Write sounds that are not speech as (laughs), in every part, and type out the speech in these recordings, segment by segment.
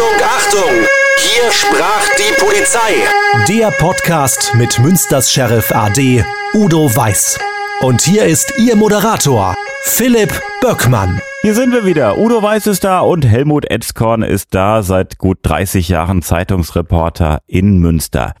Achtung, Achtung! Hier sprach die Polizei. Der Podcast mit Münsters Sheriff AD Udo Weiß. Und hier ist Ihr Moderator, Philipp Böckmann. Hier sind wir wieder. Udo Weiß ist da und Helmut Etzkorn ist da, seit gut 30 Jahren Zeitungsreporter in Münster.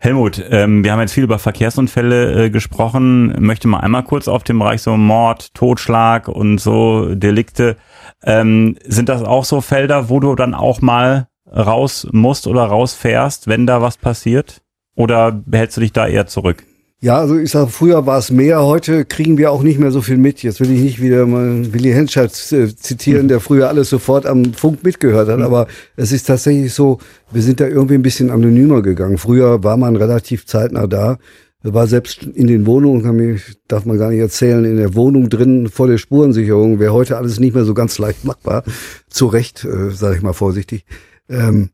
Helmut, ähm, wir haben jetzt viel über Verkehrsunfälle äh, gesprochen. Möchte mal einmal kurz auf dem Bereich so Mord, Totschlag und so Delikte. Ähm, sind das auch so Felder, wo du dann auch mal raus musst oder rausfährst, wenn da was passiert? Oder behältst du dich da eher zurück? Ja, also ich sage, früher war es mehr, heute kriegen wir auch nicht mehr so viel mit. Jetzt will ich nicht wieder mal Willy Henschert äh, zitieren, der früher alles sofort am Funk mitgehört hat, aber es ist tatsächlich so, wir sind da irgendwie ein bisschen anonymer gegangen. Früher war man relativ zeitnah da, war selbst in den Wohnungen, kann mich, darf man gar nicht erzählen, in der Wohnung drin vor der Spurensicherung, wäre heute alles nicht mehr so ganz (laughs) leicht machbar. Zu Recht, äh, sage ich mal vorsichtig. Ähm,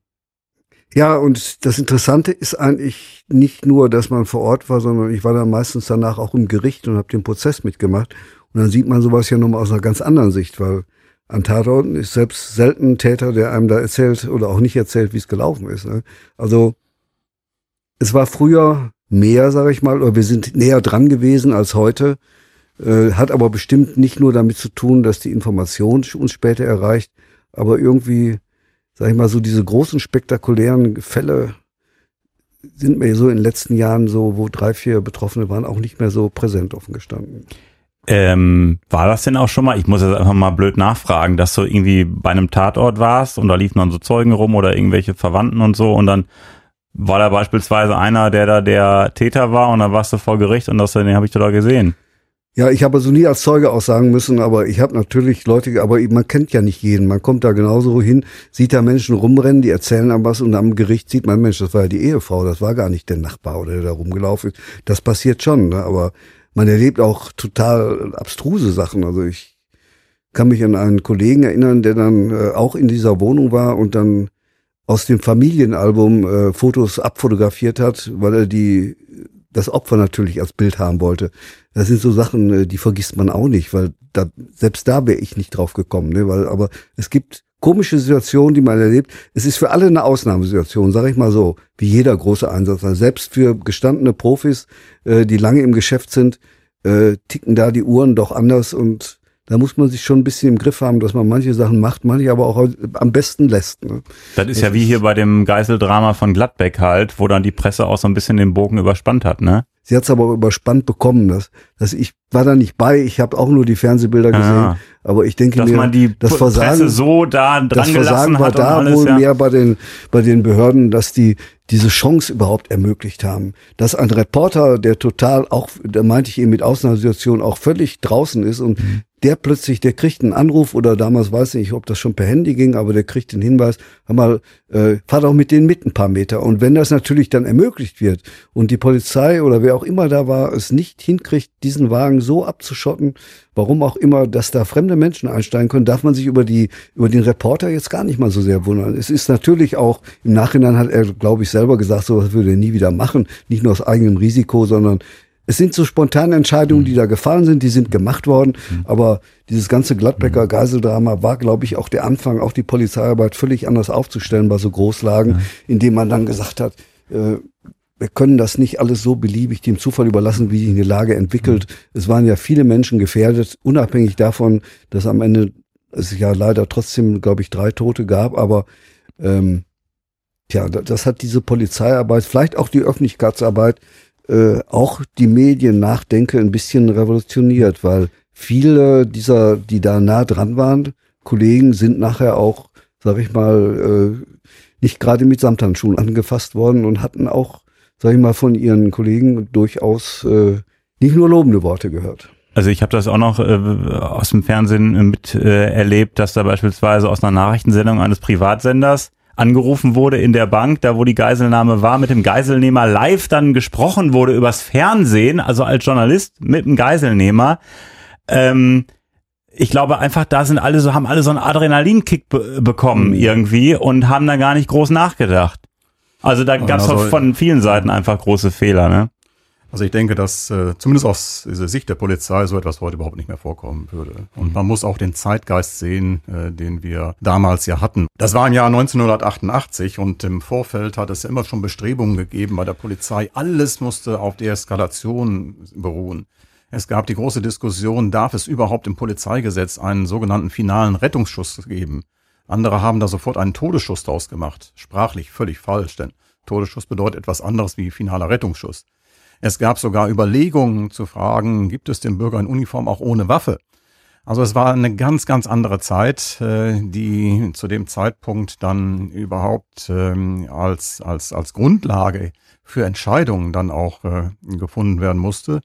ja, und das Interessante ist eigentlich nicht nur, dass man vor Ort war, sondern ich war dann meistens danach auch im Gericht und habe den Prozess mitgemacht. Und dann sieht man sowas ja nochmal aus einer ganz anderen Sicht, weil an Tatorten ist selbst selten ein Täter, der einem da erzählt oder auch nicht erzählt, wie es gelaufen ist. Ne? Also es war früher mehr, sage ich mal, oder wir sind näher dran gewesen als heute, äh, hat aber bestimmt nicht nur damit zu tun, dass die Information uns später erreicht, aber irgendwie sag ich mal, so diese großen spektakulären Fälle sind mir so in den letzten Jahren so, wo drei, vier Betroffene waren, auch nicht mehr so präsent offen gestanden. Ähm, war das denn auch schon mal, ich muss jetzt einfach mal blöd nachfragen, dass du irgendwie bei einem Tatort warst und da liefen dann so Zeugen rum oder irgendwelche Verwandten und so und dann war da beispielsweise einer, der da der Täter war und dann warst du vor Gericht und das, den habe ich da gesehen. Ja, ich habe also nie als Zeuge aussagen müssen, aber ich habe natürlich Leute, aber man kennt ja nicht jeden. Man kommt da genauso hin, sieht da Menschen rumrennen, die erzählen dann was und am Gericht sieht man, Mensch, das war ja die Ehefrau, das war gar nicht der Nachbar oder der da rumgelaufen ist. Das passiert schon, ne? aber man erlebt auch total abstruse Sachen. Also ich kann mich an einen Kollegen erinnern, der dann äh, auch in dieser Wohnung war und dann aus dem Familienalbum äh, Fotos abfotografiert hat, weil er die das Opfer natürlich als Bild haben wollte. Das sind so Sachen, äh, die vergisst man auch nicht, weil da, selbst da wäre ich nicht drauf gekommen, ne? weil, aber es gibt komische Situationen, die man erlebt. Es ist für alle eine Ausnahmesituation, sage ich mal so, wie jeder große Einsatz. Also selbst für gestandene Profis, äh, die lange im Geschäft sind, äh, ticken da die Uhren doch anders und da muss man sich schon ein bisschen im Griff haben, dass man manche Sachen macht, manche aber auch am besten lässt. Ne? Das ist das ja wie hier bei dem Geiseldrama von Gladbeck halt, wo dann die Presse auch so ein bisschen den Bogen überspannt hat, ne? Sie hat es aber überspannt bekommen. Dass, dass ich war da nicht bei, ich habe auch nur die Fernsehbilder gesehen. Ja. Aber ich denke dass mir, man die das Versagen, Presse so da dran das Versagen war da alles, wohl ja. mehr bei den, bei den Behörden, dass die diese Chance überhaupt ermöglicht haben. Dass ein Reporter, der total auch, da meinte ich eben mit Ausnahmesituation, auch völlig draußen ist und Mhm. der plötzlich, der kriegt einen Anruf oder damals weiß ich nicht, ob das schon per Handy ging, aber der kriegt den Hinweis, hör mal, äh, fahr doch mit denen mit ein paar Meter. Und wenn das natürlich dann ermöglicht wird und die Polizei oder wer auch immer da war, es nicht hinkriegt, diesen Wagen so abzuschotten, warum auch immer, dass da fremde Menschen einsteigen können, darf man sich über die, über den Reporter jetzt gar nicht mal so sehr wundern. Es ist natürlich auch, im Nachhinein hat er, glaube ich, selber gesagt, so was würde er nie wieder machen. Nicht nur aus eigenem Risiko, sondern es sind so spontane Entscheidungen, die da gefallen sind, die sind gemacht worden. Aber dieses ganze Gladbecker Geiseldrama war, glaube ich, auch der Anfang, auch die Polizeiarbeit völlig anders aufzustellen bei so Großlagen, indem man dann gesagt hat, äh, wir können das nicht alles so beliebig dem Zufall überlassen, wie sich eine Lage entwickelt. Es waren ja viele Menschen gefährdet, unabhängig davon, dass am Ende es ja leider trotzdem, glaube ich, drei Tote gab. Aber ähm, tja, da- das hat diese Polizeiarbeit, vielleicht auch die Öffentlichkeitsarbeit, äh, auch die Medien nachdenke ein bisschen revolutioniert, weil viele dieser, die da nah dran waren, Kollegen sind nachher auch, sag ich mal, äh, nicht gerade mit Samthandschuhen angefasst worden und hatten auch, sag ich mal, von ihren Kollegen durchaus äh, nicht nur lobende Worte gehört. Also ich habe das auch noch äh, aus dem Fernsehen mit äh, erlebt, dass da beispielsweise aus einer Nachrichtensendung eines Privatsenders angerufen wurde in der Bank, da wo die Geiselnahme war, mit dem Geiselnehmer live dann gesprochen wurde übers Fernsehen, also als Journalist mit dem Geiselnehmer. Ähm, ich glaube einfach, da sind alle so, haben alle so einen Adrenalinkick be bekommen irgendwie und haben da gar nicht groß nachgedacht. Also da gab es Also- von vielen Seiten einfach große Fehler, ne? Also ich denke, dass äh, zumindest aus dieser Sicht der Polizei so etwas heute überhaupt nicht mehr vorkommen würde. Und man muss auch den Zeitgeist sehen, äh, den wir damals ja hatten. Das war im Jahr 1988 und im Vorfeld hat es ja immer schon Bestrebungen gegeben bei der Polizei. Alles musste auf Deeskalation beruhen. Es gab die große Diskussion, darf es überhaupt im Polizeigesetz einen sogenannten finalen Rettungsschuss geben? Andere haben da sofort einen Todesschuss draus gemacht. Sprachlich völlig falsch, denn Todesschuss bedeutet etwas anderes wie finaler Rettungsschuss. Es gab sogar Überlegungen zu fragen, gibt es den Bürger in Uniform auch ohne Waffe? Also es war eine ganz, ganz andere Zeit, äh, die zu dem Zeitpunkt dann überhaupt ähm, als, als, als Grundlage für Entscheidungen dann auch äh, gefunden werden musste.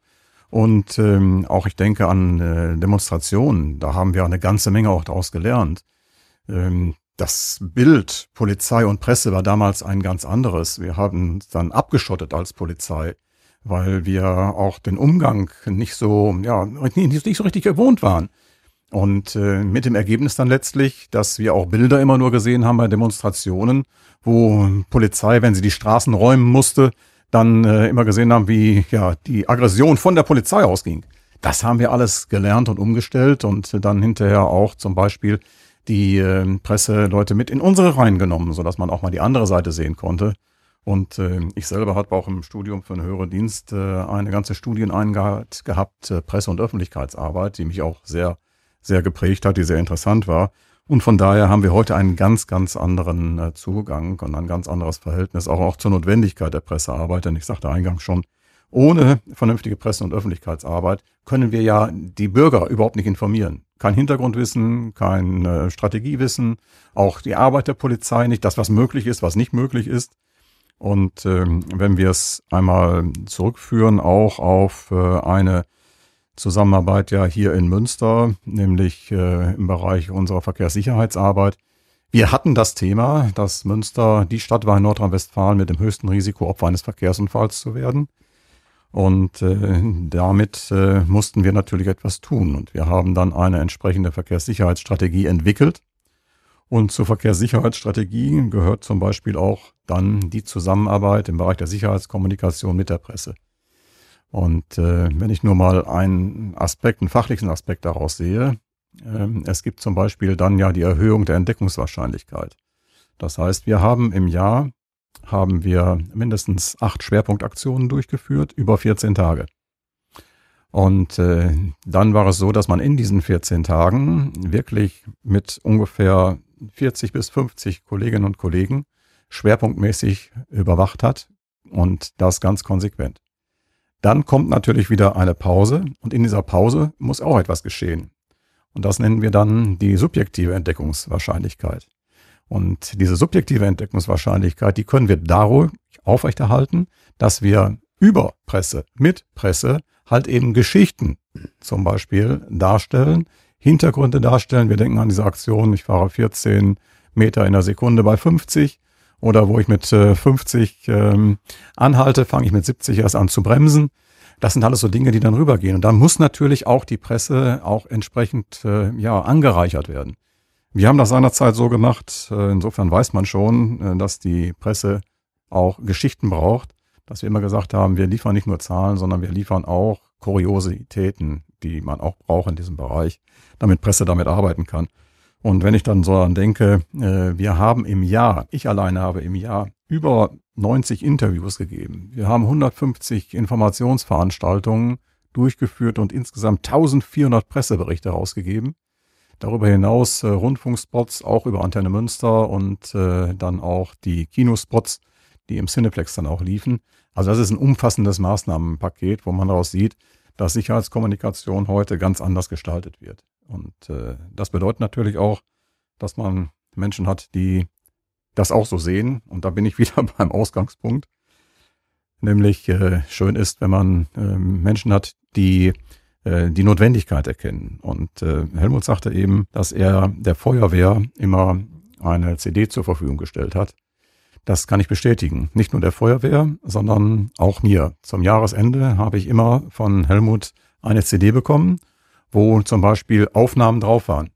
Und ähm, auch ich denke an äh, Demonstrationen, da haben wir eine ganze Menge auch daraus gelernt. Ähm, das Bild Polizei und Presse war damals ein ganz anderes. Wir haben uns dann abgeschottet als Polizei weil wir auch den Umgang nicht so, ja, nicht, so richtig gewohnt waren. Und äh, mit dem Ergebnis dann letztlich, dass wir auch Bilder immer nur gesehen haben bei Demonstrationen, wo Polizei, wenn sie die Straßen räumen musste, dann äh, immer gesehen haben, wie ja die Aggression von der Polizei ausging. Das haben wir alles gelernt und umgestellt und dann hinterher auch zum Beispiel die äh, Presseleute mit in unsere Reihen genommen, sodass man auch mal die andere Seite sehen konnte. Und äh, ich selber habe auch im Studium für einen höheren Dienst äh, eine ganze Studieneinheit gehabt, äh, Presse- und Öffentlichkeitsarbeit, die mich auch sehr, sehr geprägt hat, die sehr interessant war. Und von daher haben wir heute einen ganz, ganz anderen äh, Zugang und ein ganz anderes Verhältnis, auch, auch zur Notwendigkeit der Pressearbeit. Denn ich sagte eingangs schon, ohne vernünftige Presse- und Öffentlichkeitsarbeit können wir ja die Bürger überhaupt nicht informieren. Kein Hintergrundwissen, kein äh, Strategiewissen, auch die Arbeit der Polizei nicht, das, was möglich ist, was nicht möglich ist. Und ähm, wenn wir es einmal zurückführen, auch auf äh, eine Zusammenarbeit ja hier in Münster, nämlich äh, im Bereich unserer Verkehrssicherheitsarbeit. Wir hatten das Thema, dass Münster die Stadt war in Nordrhein-Westfalen mit dem höchsten Risiko, Opfer eines Verkehrsunfalls zu werden. Und äh, damit äh, mussten wir natürlich etwas tun. Und wir haben dann eine entsprechende Verkehrssicherheitsstrategie entwickelt, und zur Verkehrssicherheitsstrategie gehört zum Beispiel auch dann die Zusammenarbeit im Bereich der Sicherheitskommunikation mit der Presse. Und äh, wenn ich nur mal einen Aspekt, einen fachlichen Aspekt daraus sehe, äh, es gibt zum Beispiel dann ja die Erhöhung der Entdeckungswahrscheinlichkeit. Das heißt, wir haben im Jahr haben wir mindestens acht Schwerpunktaktionen durchgeführt, über 14 Tage. Und äh, dann war es so, dass man in diesen 14 Tagen wirklich mit ungefähr 40 bis 50 Kolleginnen und Kollegen schwerpunktmäßig überwacht hat und das ganz konsequent. Dann kommt natürlich wieder eine Pause und in dieser Pause muss auch etwas geschehen. Und das nennen wir dann die subjektive Entdeckungswahrscheinlichkeit. Und diese subjektive Entdeckungswahrscheinlichkeit, die können wir dadurch aufrechterhalten, dass wir über Presse, mit Presse halt eben Geschichten zum Beispiel darstellen, Hintergründe darstellen. Wir denken an diese Aktion, ich fahre 14 Meter in der Sekunde bei 50 oder wo ich mit 50 äh, ähm, anhalte, fange ich mit 70 erst an zu bremsen. Das sind alles so Dinge, die dann rübergehen. Und da muss natürlich auch die Presse auch entsprechend äh, ja angereichert werden. Wir haben das seinerzeit so gemacht. Äh, insofern weiß man schon, äh, dass die Presse auch Geschichten braucht, dass wir immer gesagt haben, wir liefern nicht nur Zahlen, sondern wir liefern auch Kuriositäten, die man auch braucht in diesem Bereich, damit Presse damit arbeiten kann. Und wenn ich dann so an denke, äh, wir haben im Jahr, ich alleine habe im Jahr über 90 Interviews gegeben. Wir haben 150 Informationsveranstaltungen durchgeführt und insgesamt 1400 Presseberichte rausgegeben. Darüber hinaus äh, Rundfunkspots auch über Antenne Münster und äh, dann auch die Kinospots, die im Cineplex dann auch liefen. Also das ist ein umfassendes Maßnahmenpaket, wo man daraus sieht, dass Sicherheitskommunikation heute ganz anders gestaltet wird. Und äh, das bedeutet natürlich auch, dass man Menschen hat, die das auch so sehen. Und da bin ich (laughs) wieder beim Ausgangspunkt. Nämlich äh, schön ist, wenn man äh, Menschen hat, die die Notwendigkeit erkennen. Und äh, Helmut sagte eben, dass er der Feuerwehr immer eine CD zur Verfügung gestellt hat das kann ich bestätigen. Nicht nur der Feuerwehr, sondern auch mir. Zum Jahresende habe ich immer von Helmut eine CD bekommen, wo zum Beispiel Aufnahmen drauf waren,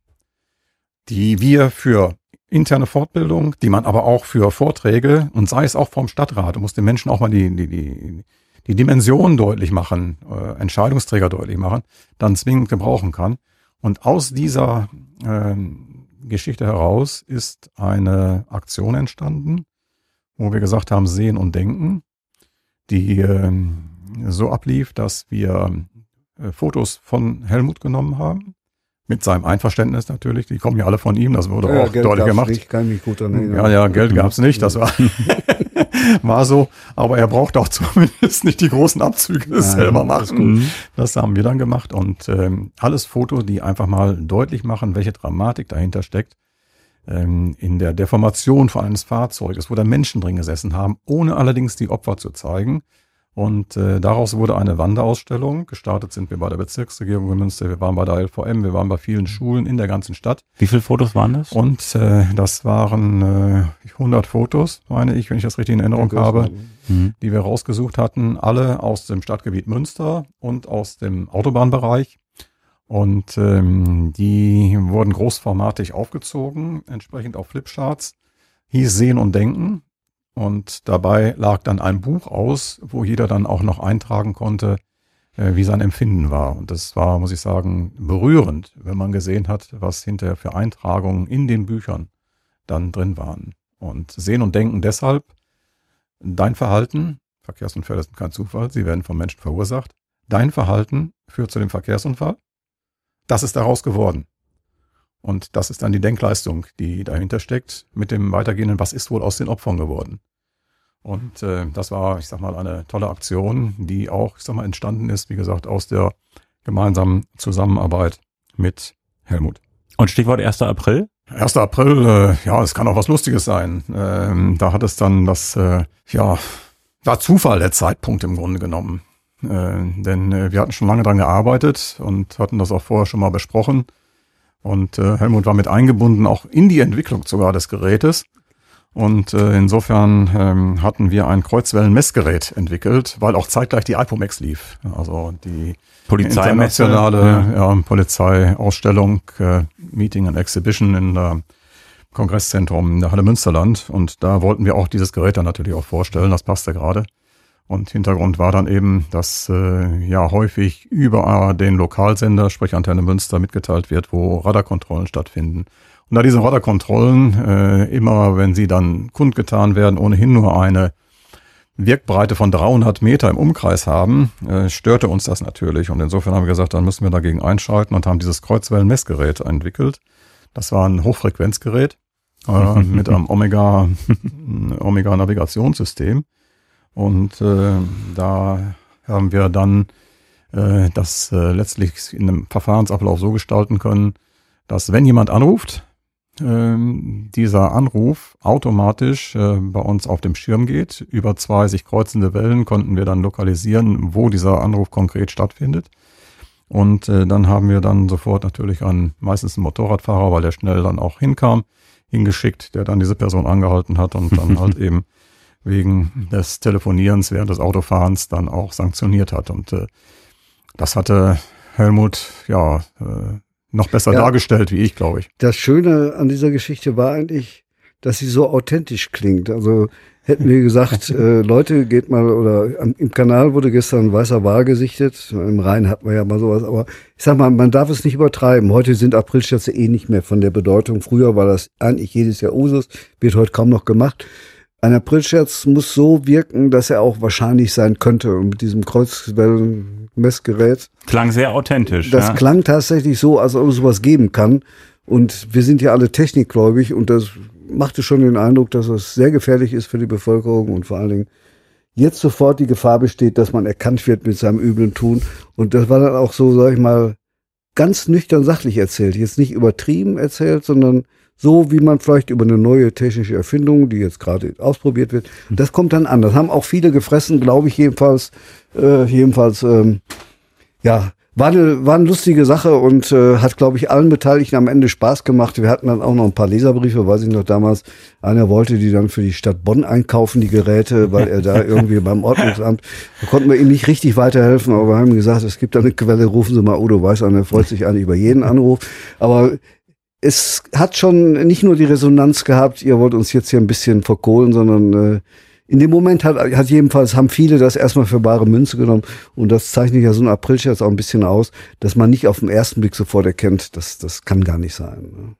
die wir für interne Fortbildung, die man aber auch für Vorträge und sei es auch vom Stadtrat, du musst den Menschen auch mal die, die, die, die Dimension deutlich machen, äh, Entscheidungsträger deutlich machen, dann zwingend gebrauchen kann. Und aus dieser äh, Geschichte heraus ist eine Aktion entstanden, wo wir gesagt haben, sehen und denken, die äh, so ablief, dass wir äh, Fotos von Helmut genommen haben. Mit seinem Einverständnis natürlich, die kommen ja alle von ihm, das wurde ja, auch Geld deutlich gemacht. Nicht, kann mich gut erinnern. Ja, ja, Geld gab's nicht, das war, (laughs) (laughs) war so, aber er braucht auch (laughs) zumindest nicht die großen Abzüge ja, selber machen. Das haben wir dann gemacht und ähm, alles Fotos, die einfach mal deutlich machen, welche Dramatik dahinter steckt ähm, in der Deformation von eines Fahrzeuges, wo da Menschen drin gesessen haben, ohne allerdings die Opfer zu zeigen. Und äh, daraus wurde eine Wanderausstellung. Gestartet sind wir bei der Bezirksregierung in Münster, wir waren bei der LVM, wir waren bei vielen Schulen in der ganzen Stadt. Wie viele Fotos waren das? Und äh, das waren äh, 100 Fotos, meine ich, wenn ich das richtig in Erinnerung habe, mhm. die wir rausgesucht hatten. Alle aus dem Stadtgebiet Münster und aus dem Autobahnbereich. Und ähm, die wurden großformatig aufgezogen, entsprechend auf Flipcharts. Hieß Sehen und Denken. Und dabei lag dann ein Buch aus, wo jeder dann auch noch eintragen konnte, äh, wie sein Empfinden war. Und das war, muss ich sagen, berührend, wenn man gesehen hat, was hinterher für Eintragungen in den Büchern dann drin waren. Und sehen und denken deshalb, dein Verhalten, Verkehrsunfälle sind kein Zufall, sie werden vom Menschen verursacht, dein Verhalten führt zu dem Verkehrsunfall. Das ist daraus geworden. Und das ist dann die Denkleistung, die dahinter steckt, mit dem weitergehenden, was ist wohl aus den Opfern geworden. Und äh, das war, ich sag mal, eine tolle Aktion, die auch, ich sag mal, entstanden ist, wie gesagt, aus der gemeinsamen Zusammenarbeit mit Helmut. Und Stichwort 1. April? 1. April, äh, ja, es kann auch was Lustiges sein. Ähm, da hat es dann das, äh, ja, war Zufall der Zeitpunkt im Grunde genommen. Äh, denn äh, wir hatten schon lange dran gearbeitet und hatten das auch vorher schon mal besprochen. Und äh, Helmut war mit eingebunden, auch in die Entwicklung sogar des Gerätes. Und äh, insofern ähm, hatten wir ein Kreuzwellenmessgerät entwickelt, weil auch zeitgleich die IPOMEX lief. Also die internationale ja. ja, Polizeiausstellung, äh, Meeting and Exhibition in der Kongresszentrum in der Halle Münsterland. Und da wollten wir auch dieses Gerät dann natürlich auch vorstellen. Das passte gerade. Und Hintergrund war dann eben, dass äh, ja häufig über den Lokalsender, sprich Antenne Münster, mitgeteilt wird, wo Radarkontrollen stattfinden. Und da diese Radarkontrollen äh, immer, wenn sie dann kundgetan werden, ohnehin nur eine Wirkbreite von 300 Meter im Umkreis haben, äh, störte uns das natürlich. Und insofern haben wir gesagt, dann müssen wir dagegen einschalten und haben dieses Kreuzwellenmessgerät entwickelt. Das war ein Hochfrequenzgerät äh, mit einem (laughs) Omega, Omega Navigationssystem. Und äh, da haben wir dann äh, das äh, letztlich in einem Verfahrensablauf so gestalten können, dass wenn jemand anruft, äh, dieser Anruf automatisch äh, bei uns auf dem Schirm geht. Über zwei sich kreuzende Wellen konnten wir dann lokalisieren, wo dieser Anruf konkret stattfindet. Und äh, dann haben wir dann sofort natürlich einen, meistens einen Motorradfahrer, weil der schnell dann auch hinkam, hingeschickt, der dann diese Person angehalten hat und dann (laughs) halt eben wegen des Telefonierens während des Autofahrens dann auch sanktioniert hat. Und äh, das hatte Helmut ja äh, noch besser ja, dargestellt wie ich, glaube ich. Das Schöne an dieser Geschichte war eigentlich, dass sie so authentisch klingt. Also hätten wir gesagt, (laughs) äh, Leute, geht mal, oder am, im Kanal wurde gestern ein weißer Wal gesichtet. Im Rhein hat man ja mal sowas, aber ich sag mal, man darf es nicht übertreiben. Heute sind Aprilschätze eh nicht mehr von der Bedeutung. Früher war das eigentlich jedes Jahr Usus, wird heute kaum noch gemacht. Ein Aprilscherz muss so wirken, dass er auch wahrscheinlich sein könnte. Und mit diesem Kreuzwellenmessgerät. Klang sehr authentisch. Das ja. klang tatsächlich so, als ob es sowas geben kann. Und wir sind ja alle technikgläubig und das machte schon den Eindruck, dass es sehr gefährlich ist für die Bevölkerung und vor allen Dingen jetzt sofort die Gefahr besteht, dass man erkannt wird mit seinem üblen Tun. Und das war dann auch so, sag ich mal, ganz nüchtern sachlich erzählt. Jetzt nicht übertrieben erzählt, sondern so wie man vielleicht über eine neue technische Erfindung, die jetzt gerade ausprobiert wird, das kommt dann an. Das haben auch viele gefressen, glaube ich jedenfalls. Äh, jedenfalls, ähm, ja, war eine, war eine lustige Sache und äh, hat, glaube ich, allen Beteiligten am Ende Spaß gemacht. Wir hatten dann auch noch ein paar Leserbriefe, weiß ich noch damals. Einer wollte die dann für die Stadt Bonn einkaufen, die Geräte, weil er da (laughs) irgendwie beim Ordnungsamt, da konnten wir ihm nicht richtig weiterhelfen, aber wir haben gesagt, es gibt da eine Quelle, rufen Sie mal Udo Weiß an, er freut sich eigentlich über jeden Anruf. Aber es hat schon nicht nur die Resonanz gehabt, ihr wollt uns jetzt hier ein bisschen verkohlen, sondern äh, in dem Moment hat, hat jedenfalls, haben viele das erstmal für bare Münze genommen. Und das zeichnet ja so ein Aprilscherz auch ein bisschen aus, dass man nicht auf den ersten Blick sofort erkennt, das, das kann gar nicht sein. Ne?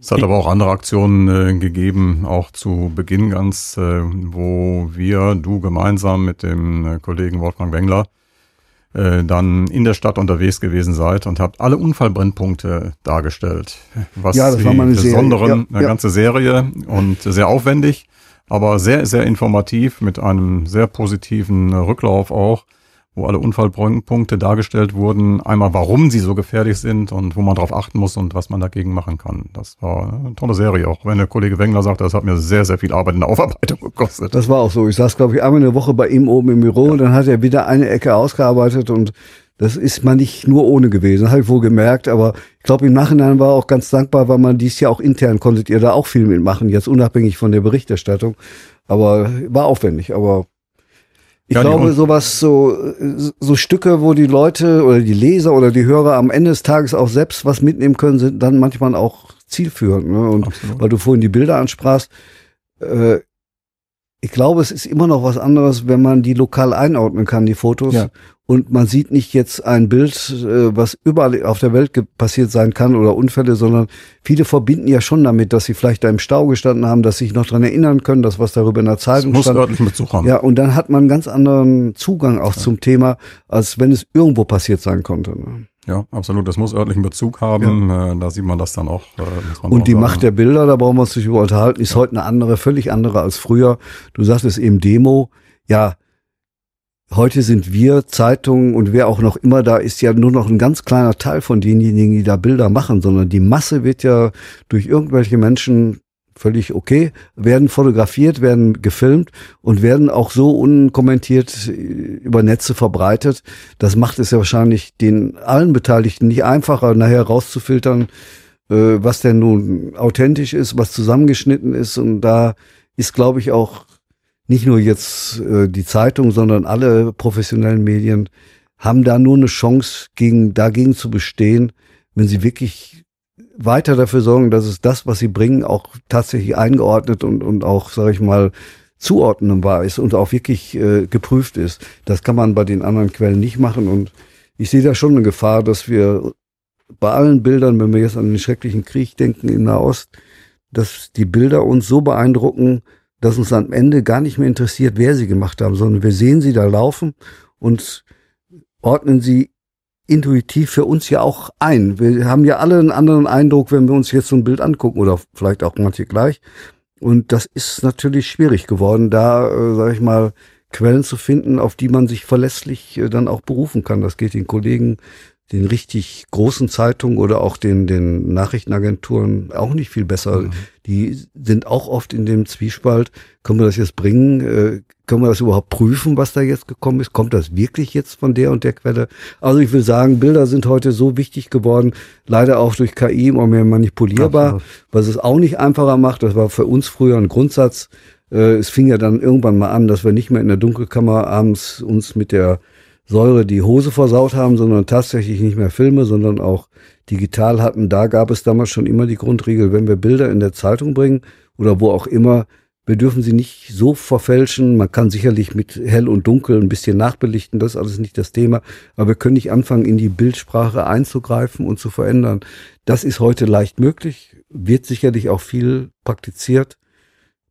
Es hat aber auch andere Aktionen äh, gegeben, auch zu Beginn ganz, äh, wo wir, du gemeinsam mit dem äh, Kollegen Wolfgang Wengler, äh, dann in der Stadt unterwegs gewesen seid und habt alle Unfallbrennpunkte dargestellt. Was ja, das war mal eine besonderen, Serie. Ja, eine ja. ganze Serie und sehr aufwendig, aber sehr, sehr informativ mit einem sehr positiven Rücklauf auch wo alle Unfallpunkte dargestellt wurden. Einmal, warum sie so gefährlich sind und wo man darauf achten muss und was man dagegen machen kann. Das war eine tolle Serie, auch wenn der Kollege Wengler sagt, das hat mir sehr, sehr viel Arbeit in der Aufarbeitung (laughs) gekostet. Das war auch so. Ich saß, glaube ich, einmal eine Woche bei ihm oben im Büro ja. und dann hat er wieder eine Ecke ausgearbeitet und das ist man nicht nur ohne gewesen, das habe ich wohl gemerkt, aber ich glaube im Nachhinein war auch ganz dankbar, weil man dies ja auch intern konntet ihr da auch viel mitmachen, jetzt unabhängig von der Berichterstattung. Aber war aufwendig, aber ich ja, glaube, sowas, so, so Stücke, wo die Leute oder die Leser oder die Hörer am Ende des Tages auch selbst was mitnehmen können, sind dann manchmal auch zielführend. Ne? Und Absolut. weil du vorhin die Bilder ansprachst, äh, ich glaube, es ist immer noch was anderes, wenn man die lokal einordnen kann, die Fotos. Ja und man sieht nicht jetzt ein Bild, äh, was überall auf der Welt passiert sein kann oder Unfälle, sondern viele verbinden ja schon damit, dass sie vielleicht da im Stau gestanden haben, dass sie sich noch dran erinnern können, dass was darüber in der Zeitung das muss stand. örtlichen Bezug haben. Ja, und dann hat man einen ganz anderen Zugang auch ja. zum Thema, als wenn es irgendwo passiert sein konnte. Ne? Ja, absolut. Das muss örtlichen Bezug haben. Ja. Äh, da sieht man das dann auch. Äh, und die sagen. Macht der Bilder, da brauchen wir uns nicht über unterhalten, ist ja. heute eine andere, völlig andere als früher. Du sagtest eben Demo. Ja, Heute sind wir Zeitungen und wer auch noch immer da ist ja nur noch ein ganz kleiner Teil von denjenigen, die da Bilder machen, sondern die Masse wird ja durch irgendwelche Menschen völlig okay, werden fotografiert, werden gefilmt und werden auch so unkommentiert über Netze verbreitet. Das macht es ja wahrscheinlich den allen Beteiligten nicht einfacher, nachher rauszufiltern, äh, was denn nun authentisch ist, was zusammengeschnitten ist. Und da ist, glaube ich, auch nicht nur jetzt äh, die Zeitung, sondern alle professionellen Medien haben da nur eine Chance, gegen, dagegen zu bestehen, wenn sie wirklich weiter dafür sorgen, dass es das, was sie bringen, auch tatsächlich eingeordnet und, und auch, sage ich mal, zuordnenbar ist und auch wirklich äh, geprüft ist. Das kann man bei den anderen Quellen nicht machen. Und ich sehe da schon eine Gefahr, dass wir bei allen Bildern, wenn wir jetzt an den schrecklichen Krieg denken im Nahost, dass die Bilder uns so beeindrucken, dass uns am Ende gar nicht mehr interessiert, wer sie gemacht haben, sondern wir sehen sie da laufen und ordnen sie intuitiv für uns ja auch ein. Wir haben ja alle einen anderen Eindruck, wenn wir uns jetzt so ein Bild angucken oder vielleicht auch manche gleich. Und das ist natürlich schwierig geworden, da, äh, sage ich mal, Quellen zu finden, auf die man sich verlässlich äh, dann auch berufen kann. Das geht den Kollegen den richtig großen Zeitungen oder auch den, den Nachrichtenagenturen auch nicht viel besser. Mhm. Die sind auch oft in dem Zwiespalt. Können wir das jetzt bringen? Äh, können wir das überhaupt prüfen, was da jetzt gekommen ist? Kommt das wirklich jetzt von der und der Quelle? Also ich will sagen, Bilder sind heute so wichtig geworden, leider auch durch KI immer mehr manipulierbar, Absolut. was es auch nicht einfacher macht. Das war für uns früher ein Grundsatz. Äh, es fing ja dann irgendwann mal an, dass wir nicht mehr in der Dunkelkammer abends uns mit der Säure die Hose versaut haben, sondern tatsächlich nicht mehr Filme, sondern auch digital hatten. Da gab es damals schon immer die Grundregel, wenn wir Bilder in der Zeitung bringen oder wo auch immer, wir dürfen sie nicht so verfälschen. Man kann sicherlich mit hell und dunkel ein bisschen nachbelichten, das ist alles nicht das Thema. Aber wir können nicht anfangen, in die Bildsprache einzugreifen und zu verändern. Das ist heute leicht möglich, wird sicherlich auch viel praktiziert.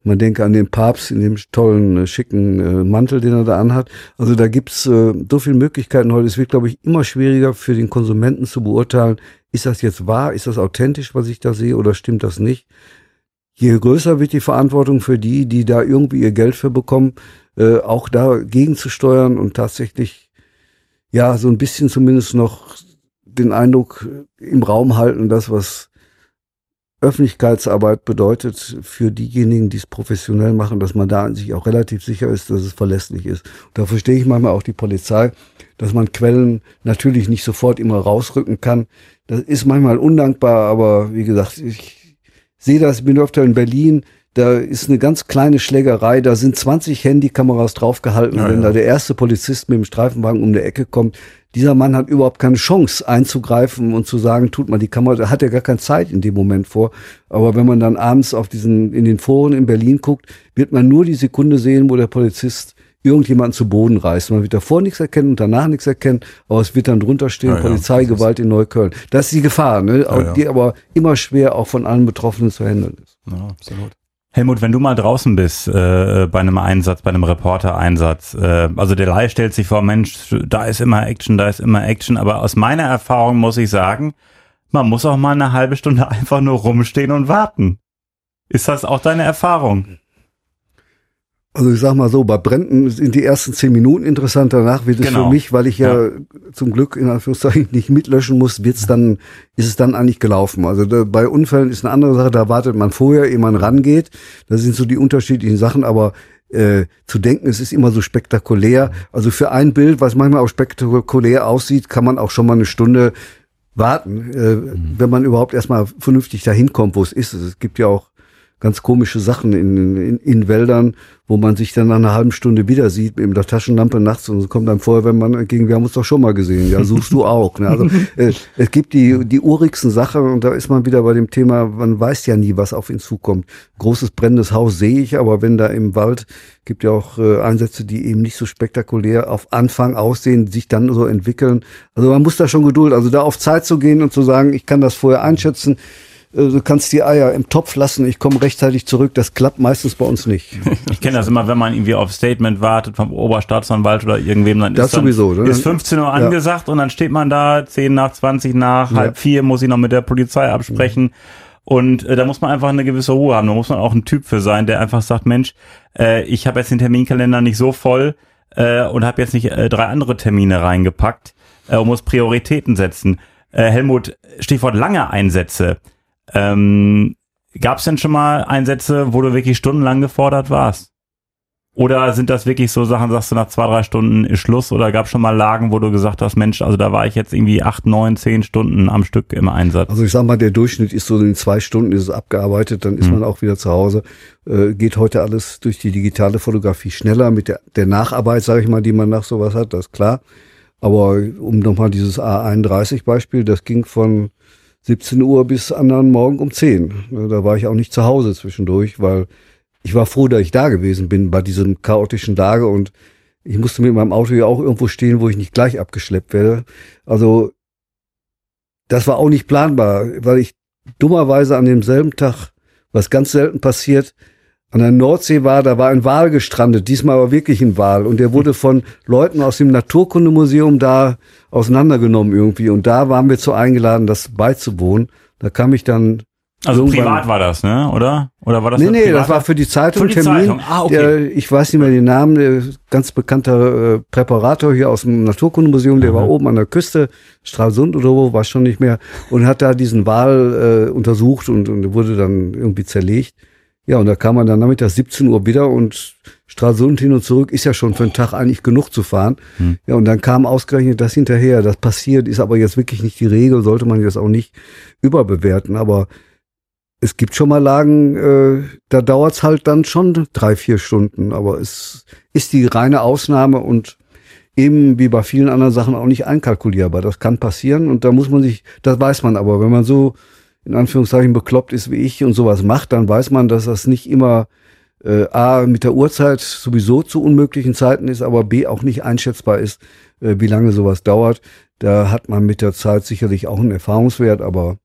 Man denke an den Papst in dem tollen, äh, schicken äh, Mantel, den er da anhat. Also da gibt's äh, so viele Möglichkeiten heute. Es wird, glaube ich, immer schwieriger für den Konsumenten zu beurteilen, ist das jetzt wahr, ist das authentisch, was ich da sehe, oder stimmt das nicht? Je größer wird die Verantwortung für die, die da irgendwie ihr Geld für bekommen, auch dagegen zu steuern und tatsächlich, ja, so ein bisschen zumindest noch den Eindruck im Raum halten, das, was Öffentlichkeitsarbeit bedeutet für diejenigen, die es professionell machen, dass man da sich auch relativ sicher ist, dass es verlässlich ist. Und da verstehe ich manchmal auch die Polizei, dass man Quellen natürlich nicht sofort immer rausrücken kann. Das ist manchmal undankbar, aber wie gesagt, ich, sehe das, ich bin öfter in Berlin, da ist eine ganz kleine Schlägerei, da sind 20 Handykameras draufgehalten. Ja, wenn ja. da der erste Polizist mit dem Streifenwagen um die Ecke kommt, dieser Mann hat überhaupt keine Chance einzugreifen und zu sagen, tut mal die Kamera, da hat er gar keine Zeit in dem Moment vor. Aber wenn man dann abends auf diesen, in den Foren in Berlin guckt, wird man nur die Sekunde sehen, wo der Polizist irgendjemanden zu Boden reißt. Man wird davor nichts erkennen und danach nichts erkennen, aber es wird dann drunter stehen, Ja, ja, Polizeigewalt in Neukölln. Das ist die Gefahr, ne? Ja, ja. die aber immer schwer auch von allen Betroffenen zu handeln ist. Ja, absolut. Helmut, wenn du mal draußen bist äh, bei einem Einsatz, bei einem Reporter-Einsatz, äh, also der Lai stellt sich vor, Mensch, da ist immer Action, da ist immer Action, aber aus meiner Erfahrung muss ich sagen, man muss auch mal eine halbe Stunde (laughs) einfach nur rumstehen und warten. Ist das auch deine Erfahrung? Also ich sag mal so, bei Bränden sind die ersten zehn Minuten interessant, danach wird es Genau. für mich, weil ich ja, zum Glück in Anführungszeichen nicht mitlöschen muss, wird's dann, ist es dann eigentlich gelaufen. Also da, bei Unfällen ist eine andere Sache, da wartet man vorher, ehe man rangeht. Das sind so die unterschiedlichen Sachen, aber äh, zu denken, es ist immer so spektakulär. Also für ein Bild, was manchmal auch spektakulär aussieht, kann man auch schon mal eine Stunde warten, äh, wenn man überhaupt erstmal vernünftig dahin kommt, wo es ist. Es gibt ja auch ganz komische Sachen in, in, in Wäldern, wo man sich dann nach einer halben Stunde wieder sieht mit der Taschenlampe nachts und es kommt dann Feuerwehrmann entgegen, wir haben uns doch schon mal gesehen, ja, suchst du auch. Ne? Also (laughs) äh, es gibt die, die urigsten Sachen und da ist man wieder bei dem Thema, man weiß ja nie, was auf ihn zukommt. Großes brennendes Haus sehe ich, aber wenn da im Wald gibt ja auch äh, Einsätze, die eben nicht so spektakulär auf Anfang aussehen, sich dann so entwickeln. Also man muss da schon Geduld, also da auf Zeit zu gehen und zu sagen, ich kann das vorher einschätzen, du kannst die Eier im Topf lassen, ich komme rechtzeitig zurück. Das klappt meistens bei uns nicht. (laughs) Ich kenne das immer, wenn man irgendwie auf Statement wartet vom Oberstaatsanwalt oder irgendwem, dann Das ist, dann, sowieso, ne? ist 15 Uhr angesagt und dann steht man da 10 nach 20 nach, Ja. halb vier muss ich noch mit der Polizei absprechen. Und äh, da muss man einfach eine gewisse Ruhe haben. Da muss man auch ein Typ für sein, der einfach sagt, Mensch, äh, ich habe jetzt den Terminkalender nicht so voll äh, und habe jetzt nicht äh, drei andere Termine reingepackt äh, und muss Prioritäten setzen. Äh, Helmut, Stichwort lange Einsätze. Ähm, Gab es denn schon mal Einsätze, wo du wirklich stundenlang gefordert warst? Oder sind das wirklich so Sachen, sagst du, nach zwei, drei Stunden ist Schluss? Oder gab es schon mal Lagen, wo du gesagt hast, Mensch, also da war ich jetzt irgendwie acht, neun, zehn Stunden am Stück im Einsatz? Also ich sag mal, der Durchschnitt ist so in zwei Stunden ist es abgearbeitet, dann ist Mhm. man auch wieder zu Hause. Äh, geht heute alles durch die digitale Fotografie schneller mit der, der Nacharbeit, sage ich mal, die man nach sowas hat, das ist klar. Aber um nochmal dieses A31-Beispiel, das ging von 17 Uhr bis anderen Morgen um 10. Ne, Da war ich auch nicht zu Hause zwischendurch, weil ich war froh, dass ich da gewesen bin bei diesem chaotischen Lage und ich musste mit meinem Auto ja auch irgendwo stehen, wo ich nicht gleich abgeschleppt werde. Also das war auch nicht planbar, weil ich dummerweise an demselben Tag, was ganz selten passiert, an der Nordsee war, da war ein Wal gestrandet, diesmal aber wirklich ein Wal. Und der wurde von Leuten aus dem Naturkundemuseum da auseinandergenommen irgendwie. Und da waren wir zu eingeladen, das beizuwohnen. Da kam ich dann. Also privat war das, ne? Oder? Oder war das Nee, nee, das war für die Zeitung Für die Termin. Zeitung. Ah, okay. der, ich weiß nicht mehr den Namen, der ganz bekannter äh, Präparator hier aus dem Naturkundemuseum, der war oben an der Küste, Stralsund oder wo, war schon nicht mehr, und hat da diesen Wal äh, untersucht und, und wurde dann irgendwie zerlegt. Ja, und da kam man dann nachmittags 17 Uhr wieder und Stralsund hin und zurück ist ja schon für einen Tag eigentlich genug zu fahren. Hm. Ja, und dann kam ausgerechnet das hinterher. Das passiert, ist aber jetzt wirklich nicht die Regel, sollte man jetzt auch nicht überbewerten. Aber es gibt schon mal Lagen, äh, da dauert's halt dann schon drei, vier Stunden. Aber es ist die reine Ausnahme und eben wie bei vielen anderen Sachen auch nicht einkalkulierbar. Das kann passieren und da muss man sich, das weiß man aber, wenn man so in Anführungszeichen bekloppt ist wie ich und sowas macht, dann weiß man, dass das nicht immer äh, A mit der Uhrzeit sowieso zu unmöglichen Zeiten ist, aber B auch nicht einschätzbar ist, äh, wie lange sowas dauert. Da hat man mit der Zeit sicherlich auch einen Erfahrungswert, aber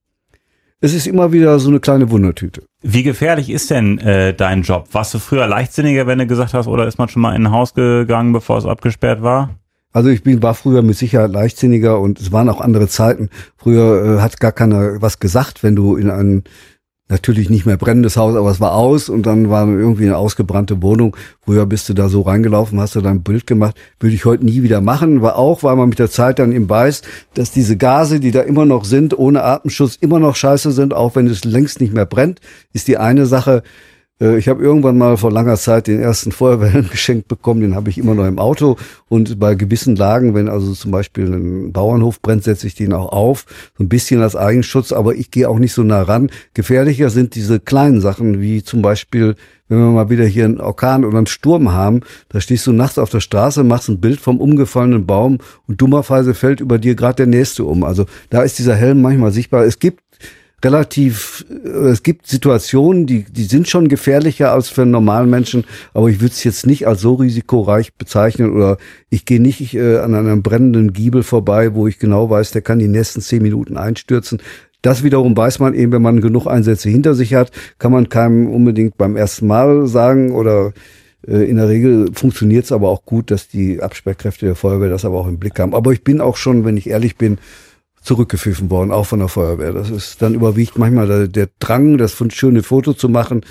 es ist immer wieder so eine kleine Wundertüte. Wie gefährlich ist denn äh, dein Job? Warst du früher leichtsinniger, wenn du gesagt hast, oder ist man schon mal in ein Haus gegangen, bevor es abgesperrt war? Also ich bin, war früher mit Sicherheit leichtsinniger und es waren auch andere Zeiten. Früher äh, hat gar keiner was gesagt, wenn du in ein natürlich nicht mehr brennendes Haus, aber es war aus und dann war irgendwie eine ausgebrannte Wohnung. Früher bist du da so reingelaufen, hast du dein Bild gemacht. Würde ich heute nie wieder machen. War auch, weil man mit der Zeit dann eben weiß, dass diese Gase, die da immer noch sind, ohne Atemschutz immer noch scheiße sind, auch wenn es längst nicht mehr brennt, ist die eine Sache. Äh, ich habe irgendwann mal vor langer Zeit den ersten Feuerwehrhelm (laughs) geschenkt bekommen, den habe ich immer noch im Auto und bei gewissen Lagen, wenn also zum Beispiel ein Bauernhof brennt, setze ich den auch auf, so ein bisschen als Eigenschutz, aber ich gehe auch nicht so nah ran. Gefährlicher sind diese kleinen Sachen, wie zum Beispiel, wenn wir mal wieder hier einen Orkan oder einen Sturm haben, da stehst du nachts auf der Straße, machst ein Bild vom umgefallenen Baum und dummerweise fällt über dir gerade der nächste um. Also da ist dieser Helm manchmal sichtbar. Es gibt relativ, äh, es gibt Situationen, die, die sind schon gefährlicher als für einen normalen Menschen, aber ich würde es jetzt nicht als so risikoreich bezeichnen oder ich gehe nicht äh, an einem brennenden Giebel vorbei, wo ich genau weiß, der kann die nächsten zehn Minuten einstürzen. Das wiederum weiß man eben, wenn man genug Einsätze hinter sich hat, kann man keinem unbedingt beim ersten Mal sagen oder äh, in der Regel funktioniert es aber auch gut, dass die Absperrkräfte der Feuerwehr das aber auch im Blick haben. Aber ich bin auch schon, wenn ich ehrlich bin, zurückgepfiffen worden, auch von der Feuerwehr. Das ist dann überwiegt manchmal der, der Drang, das schöne Foto zu machen,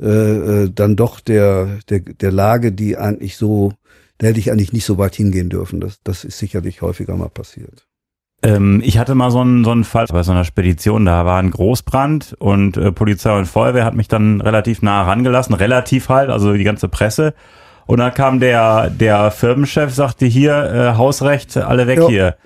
äh, äh, dann doch der, der, der Lage, die eigentlich so, der hätte ich eigentlich nicht so weit hingehen dürfen. Das, das ist sicherlich häufiger mal passiert. Ähm, ich hatte mal so einen, so einen Fall bei so einer Spedition, da war ein Großbrand und äh, Polizei und Feuerwehr hat mich dann relativ nah herangelassen, relativ halt, also die ganze Presse. Und dann kam der, der Firmenchef, sagte hier, äh, Hausrecht, alle weg ja. hier.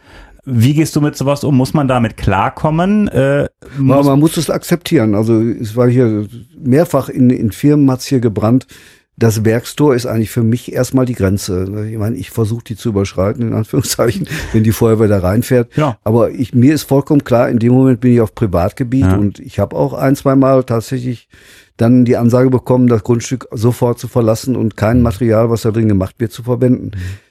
Wie gehst du mit sowas um? Muss man damit klarkommen? Äh, muss man muss es akzeptieren. Also es war hier mehrfach in, in Firmen hat's hier gebrannt. Das Werkstor ist eigentlich für mich erstmal die Grenze. Ich meine, ich versuche die zu überschreiten, in Anführungszeichen, (laughs) wenn die Feuerwehr da reinfährt. Ja. Aber ich, mir ist vollkommen klar, in dem Moment bin ich auf Privatgebiet ja. und ich habe auch ein, zwei Mal tatsächlich dann die Ansage bekommen, das Grundstück sofort zu verlassen und kein Material, was da drin gemacht wird, zu verwenden. Mhm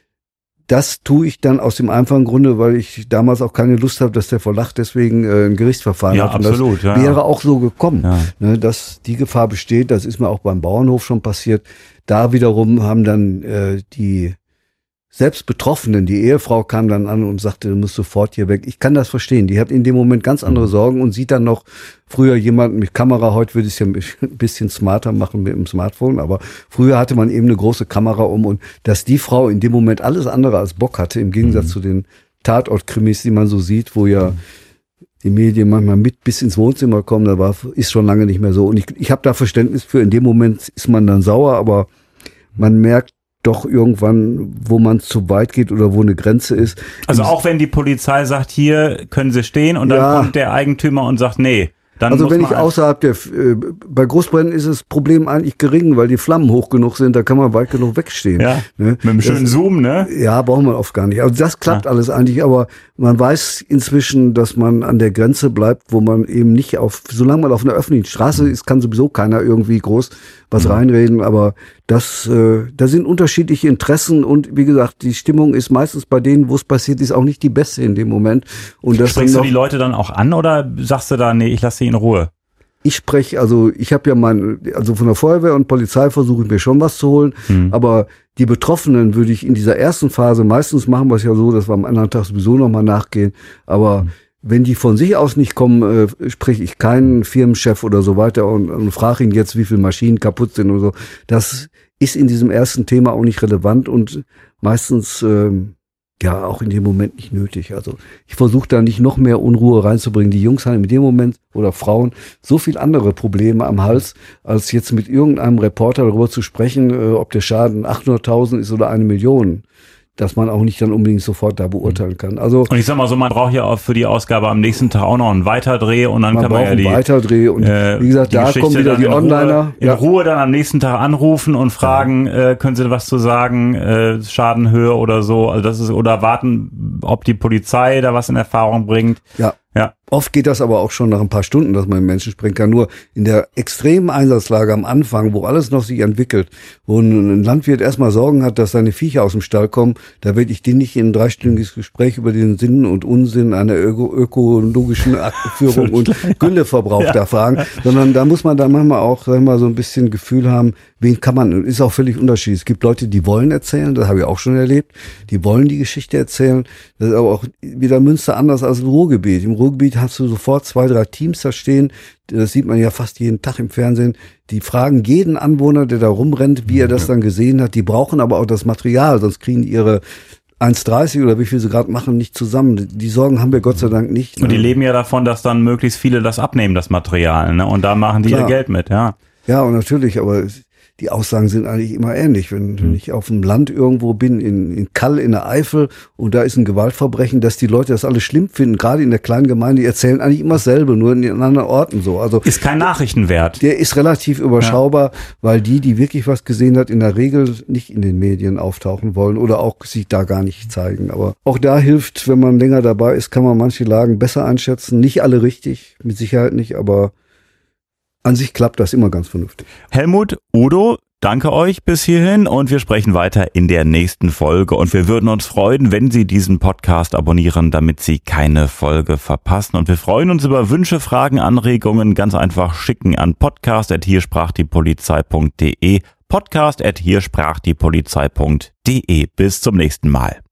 das tue ich dann aus dem einfachen Grunde, weil ich damals auch keine Lust habe, dass der Verlag deswegen äh, ein Gerichtsverfahren ja, hat. Und absolut, das ja, wäre auch so gekommen, ja. ne, dass die Gefahr besteht. Das ist mir auch beim Bauernhof schon passiert. Da wiederum haben dann äh, die selbst Betroffenen, die Ehefrau kam dann an und sagte, du musst sofort hier weg. Ich kann das verstehen. Die hat in dem Moment ganz andere mhm. Sorgen und sieht dann noch früher jemanden mit Kamera. Heute würde ich es ja (laughs) ein bisschen smarter machen mit dem Smartphone, aber früher hatte man eben eine große Kamera um und dass die Frau in dem Moment alles andere als Bock hatte, im Gegensatz mhm. zu den Tatortkrimis, die man so sieht, wo ja mhm. die Medien manchmal mit bis ins Wohnzimmer kommen, da war, ist schon lange nicht mehr so. Und ich, ich habe da Verständnis für, in dem Moment ist man dann sauer, aber man merkt, doch irgendwann, wo man zu weit geht oder wo eine Grenze ist. Also auch wenn die Polizei sagt, hier können Sie stehen und dann ja. kommt der Eigentümer und sagt, nee. Dann also wenn ich außerhalb der, äh, bei Großbränden ist das Problem eigentlich gering, weil die Flammen hoch genug sind, da kann man weit genug wegstehen. Ja, ne? mit einem schönen das, Zoom, ne? Ja, braucht man oft gar nicht. Also das klappt ja. alles eigentlich, aber man weiß inzwischen, dass man an der Grenze bleibt, wo man eben nicht auf, solange man auf einer öffentlichen Straße ist, kann sowieso keiner irgendwie groß was reinreden, aber das, äh, da sind unterschiedliche Interessen und wie gesagt, die Stimmung ist meistens bei denen, wo es passiert ist, auch nicht die beste in dem Moment. Und das Sprichst du die Leute dann auch an oder sagst du da, nee, ich lasse sie in Ruhe? Ich spreche, also ich habe ja mein, also von der Feuerwehr und Polizei versuche ich mir schon was zu holen, hm. aber die Betroffenen würde ich in dieser ersten Phase, meistens machen wir es ja so, dass wir am anderen Tag sowieso nochmal nachgehen, aber hm wenn die von sich aus nicht kommen, äh, spreche ich keinen Firmenchef oder so weiter und, und frage ihn jetzt, wie viele Maschinen kaputt sind oder so. Das ist in diesem ersten Thema auch nicht relevant und meistens ähm, ja auch in dem Moment nicht nötig. Also ich versuche da nicht noch mehr Unruhe reinzubringen. Die Jungs haben in dem Moment oder Frauen so viel andere Probleme am Hals, als jetzt mit irgendeinem Reporter darüber zu sprechen, äh, ob der Schaden 800.000 ist oder eine Million dass man auch nicht dann unbedingt sofort da beurteilen kann. Also und ich sag mal so, man braucht ja auch für die Ausgabe am nächsten Tag auch noch einen Weiterdreh und dann man kann man ja die Weiterdreh und äh, wie gesagt, da kommen wieder die Onliner. In ja. Ruhe dann am nächsten Tag anrufen und fragen, ja. äh, können Sie was zu sagen, äh, Schadenhöhe oder so, also das ist oder warten, ob die Polizei da was in Erfahrung bringt. Ja. Ja. Oft geht das aber auch schon nach ein paar Stunden, dass man einen Menschen sprengen kann. Nur in der extremen Einsatzlage am Anfang, wo alles noch sich entwickelt, wo ein Landwirt erstmal Sorgen hat, dass seine Viecher aus dem Stall kommen, da werde ich den nicht in ein dreistündiges Gespräch über den Sinn und Unsinn einer öko ökologischen Führung (laughs) und Gülleverbrauch ja. da fragen, sondern da muss man dann manchmal auch sag mal, so ein bisschen Gefühl haben, wen kann man, ist auch völlig unterschiedlich. Es gibt Leute, die wollen erzählen, das habe ich auch schon erlebt, die wollen die Geschichte erzählen. Das ist aber auch wieder Münster anders als im Ruhrgebiet. Im Ruhrgebiet hast du sofort zwei, drei Teams da stehen. Das sieht man ja fast jeden Tag im Fernsehen. Die fragen jeden Anwohner, der da rumrennt, wie er das dann gesehen hat. Die brauchen aber auch das Material, sonst kriegen ihre 1,30 oder wie viel sie gerade machen, nicht zusammen. Die Sorgen haben wir Gott sei Dank nicht. Und die ne? leben ja davon, dass dann möglichst viele das abnehmen, das Material. Ne? Und da machen die Klar. ihr Geld mit, ja. Ja, und natürlich, aber die Aussagen sind eigentlich immer ähnlich. Wenn, wenn ich auf dem Land irgendwo bin, in, in Kall in der Eifel, und da ist ein Gewaltverbrechen, dass die Leute das alles schlimm finden, gerade in der kleinen Gemeinde, die erzählen eigentlich immer dasselbe, nur in anderen Orten so. Also Ist kein Nachrichtenwert. der ist relativ überschaubar, weil die, die wirklich was gesehen hat, in der Regel nicht in den Medien auftauchen wollen oder auch sich da gar nicht zeigen. Aber auch da hilft, wenn man länger dabei ist, kann man manche Lagen besser einschätzen. Nicht alle richtig, mit Sicherheit nicht, aber an sich klappt das immer ganz vernünftig. Helmut, Udo, danke euch bis hierhin und wir sprechen weiter in der nächsten Folge. Und wir würden uns freuen, wenn Sie diesen Podcast abonnieren, damit Sie keine Folge verpassen. Und wir freuen uns über Wünsche, Fragen, Anregungen, ganz einfach schicken an podcast@hiersprachdiepolizei.de podcast@hiersprachdiepolizei.de bis zum nächsten Mal.